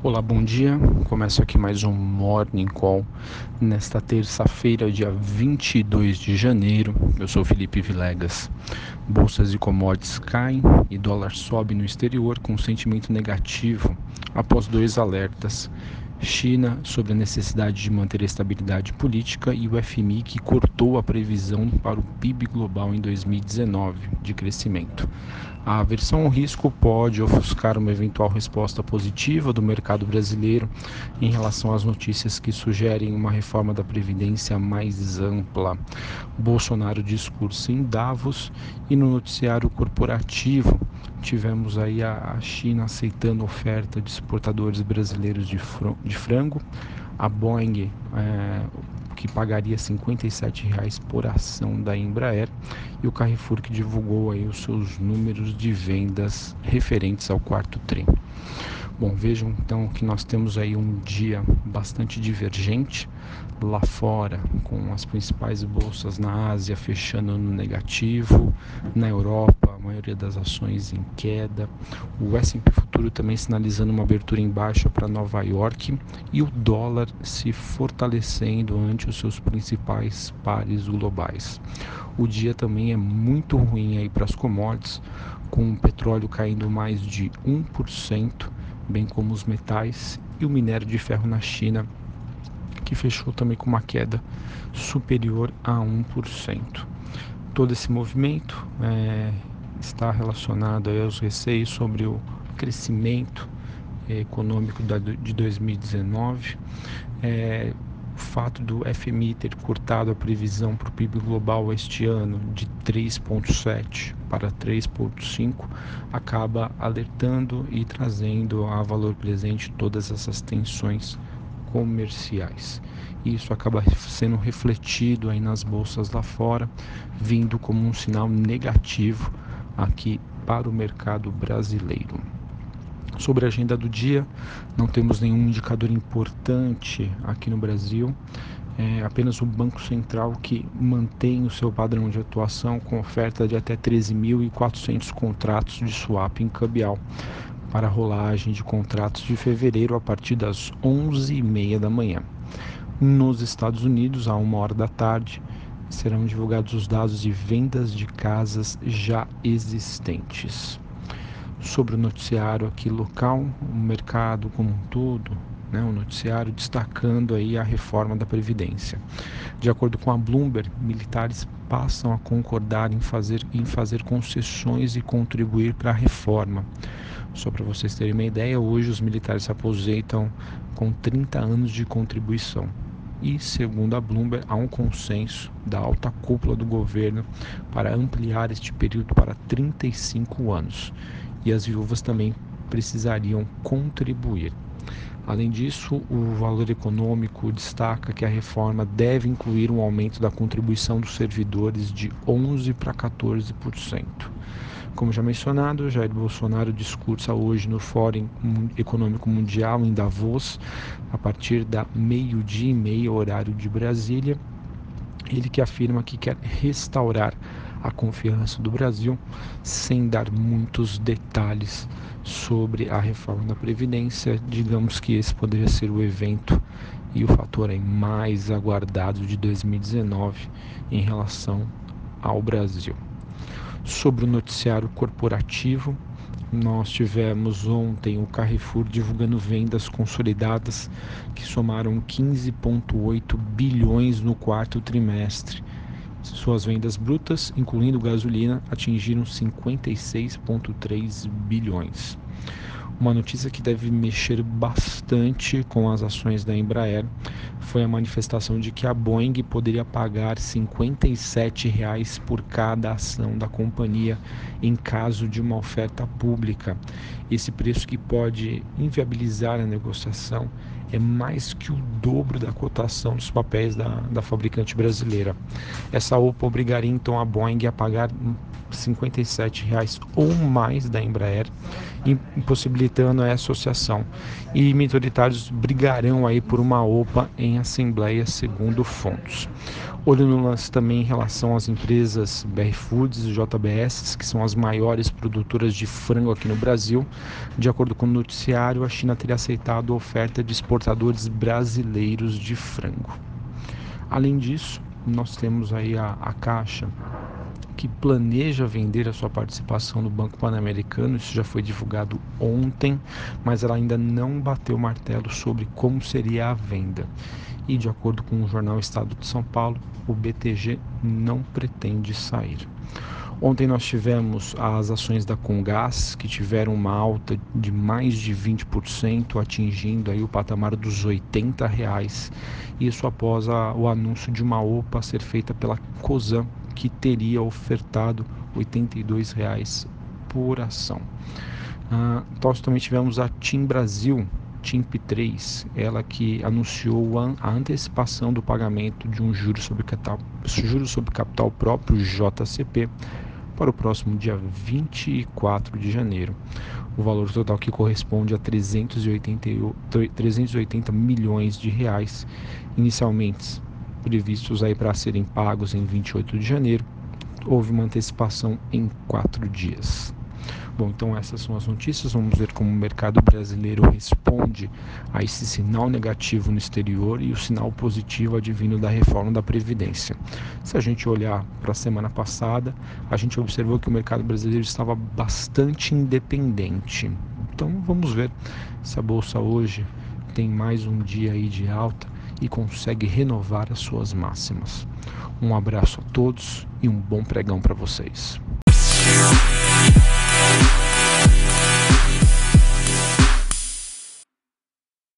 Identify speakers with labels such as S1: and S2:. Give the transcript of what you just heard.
S1: Olá, bom dia. Começo aqui mais um Morning Call nesta terça-feira, dia 22 de janeiro. Eu sou Felipe Vilegas. Bolsas e commodities caem e dólar sobe no exterior com sentimento negativo após dois alertas China sobre a necessidade de manter a estabilidade política e o FMI que cortou a previsão para o PIB global em 2019 de crescimento. A aversão ao risco pode ofuscar uma eventual resposta positiva do mercado brasileiro em relação às notícias que sugerem uma reforma da Previdência mais ampla. Bolsonaro discurso em Davos e no noticiário corporativo tivemos aí a China aceitando oferta de exportadores brasileiros de, frango, a Boeing é, que pagaria R$ 57,00 por ação da Embraer. E o Carrefour que divulgou aí os seus números de vendas referentes ao quarto tri. Bom, vejam então que nós temos aí um dia bastante divergente. Lá fora, com as principais bolsas na Ásia fechando no negativo, na Europa a maioria das ações em queda, o S&P futuro também sinalizando uma abertura em baixa para Nova York e o dólar se fortalecendo ante os seus principais pares globais. O dia também é muito ruim aí para as commodities, com o petróleo caindo mais de 1% bem como os metais e o minério de ferro na China, que fechou também com uma queda superior a 1%. Todo esse movimento é, está relacionado aos receios sobre o crescimento econômico de 2019. É, o fato do FMI ter cortado a previsão para o PIB global este ano de 3,7 para 3,5 acaba alertando e trazendo a valor presente todas essas tensões comerciais. Isso acaba sendo refletido aí nas bolsas lá fora, vindo como um sinal negativo aqui para o mercado brasileiro. Sobre a agenda do dia, não temos nenhum indicador importante aqui no Brasil. É apenas o Banco Central que mantém o seu padrão de atuação com oferta de até 13.400 contratos de swap em cambial para rolagem de contratos de fevereiro a partir das 11h30 da manhã. Nos Estados Unidos, a uma hora da tarde, serão divulgados os dados de vendas de casas já existentes sobre o noticiário aqui local, o mercado como um todo, né, o noticiário destacando aí a reforma da Previdência. De acordo com a Bloomberg, militares passam a concordar em fazer, em fazer concessões e contribuir para a reforma. Só para vocês terem uma ideia, hoje os militares se aposentam com 30 anos de contribuição. E, segundo a Bloomberg, há um consenso da alta cúpula do governo para ampliar este período para 35 anos e as viúvas também precisariam contribuir. Além disso, o valor econômico destaca que a reforma deve incluir um aumento da contribuição dos servidores de 11% para 14%. Como já mencionado, Jair Bolsonaro discursa hoje no Fórum Econômico Mundial em Davos, a partir da meio-dia e meia, horário de Brasília. Ele que afirma que quer restaurar a confiança do Brasil, sem dar muitos detalhes sobre a reforma da Previdência. Digamos que esse poderia ser o evento e o fator mais aguardado de 2019 em relação ao Brasil. Sobre o noticiário corporativo, nós tivemos ontem o Carrefour divulgando vendas consolidadas que somaram 15,8 bilhões no quarto trimestre, suas vendas brutas, incluindo gasolina, atingiram 56,3 bilhões. Uma notícia que deve mexer bastante com as ações da Embraer foi a manifestação de que a Boeing poderia pagar 57 reais por cada ação da companhia em caso de uma oferta pública. Esse preço que pode inviabilizar a negociação é mais que o dobro da cotação dos papéis da, da fabricante brasileira. Essa OPA obrigaria então a Boeing a pagar 57 reais ou mais da Embraer, impossibilitando a associação. E minoritários brigarão aí por uma OPA em assembleia, segundo fontes. Olho no lance também em relação às empresas BR Foods e JBS, que são as maiores produtoras de frango aqui no Brasil. De acordo com o noticiário, a China teria aceitado a oferta de exportadores brasileiros de frango. Além disso, nós temos aí a, a Caixa que planeja vender a sua participação no Banco Pan-Americano. Isso já foi divulgado ontem, mas ela ainda não bateu o martelo sobre como seria a venda. E de acordo com o jornal Estado de São Paulo, o BTG não pretende sair. Ontem nós tivemos as ações da Congás que tiveram uma alta de mais de 20%, atingindo aí o patamar dos 80 reais. Isso após a, o anúncio de uma OPA ser feita pela Cosan, que teria ofertado R$ 82,00 por ação. Ah, nós também tivemos a TIM Brasil, TIMP3, ela que anunciou a antecipação do pagamento de um juro sobre capital, juro sobre capital próprio JCP para o próximo dia 24 de janeiro. O valor total que corresponde a 380, 380 milhões de reais, inicialmente previstos aí para serem pagos em 28 de janeiro, houve uma antecipação em quatro dias. Bom, então essas são as notícias. Vamos ver como o mercado brasileiro responde a esse sinal negativo no exterior e o sinal positivo advindo da reforma da Previdência. Se a gente olhar para a semana passada, a gente observou que o mercado brasileiro estava bastante independente. Então vamos ver se a bolsa hoje tem mais um dia aí de alta e consegue renovar as suas máximas. Um abraço a todos e um bom pregão para vocês.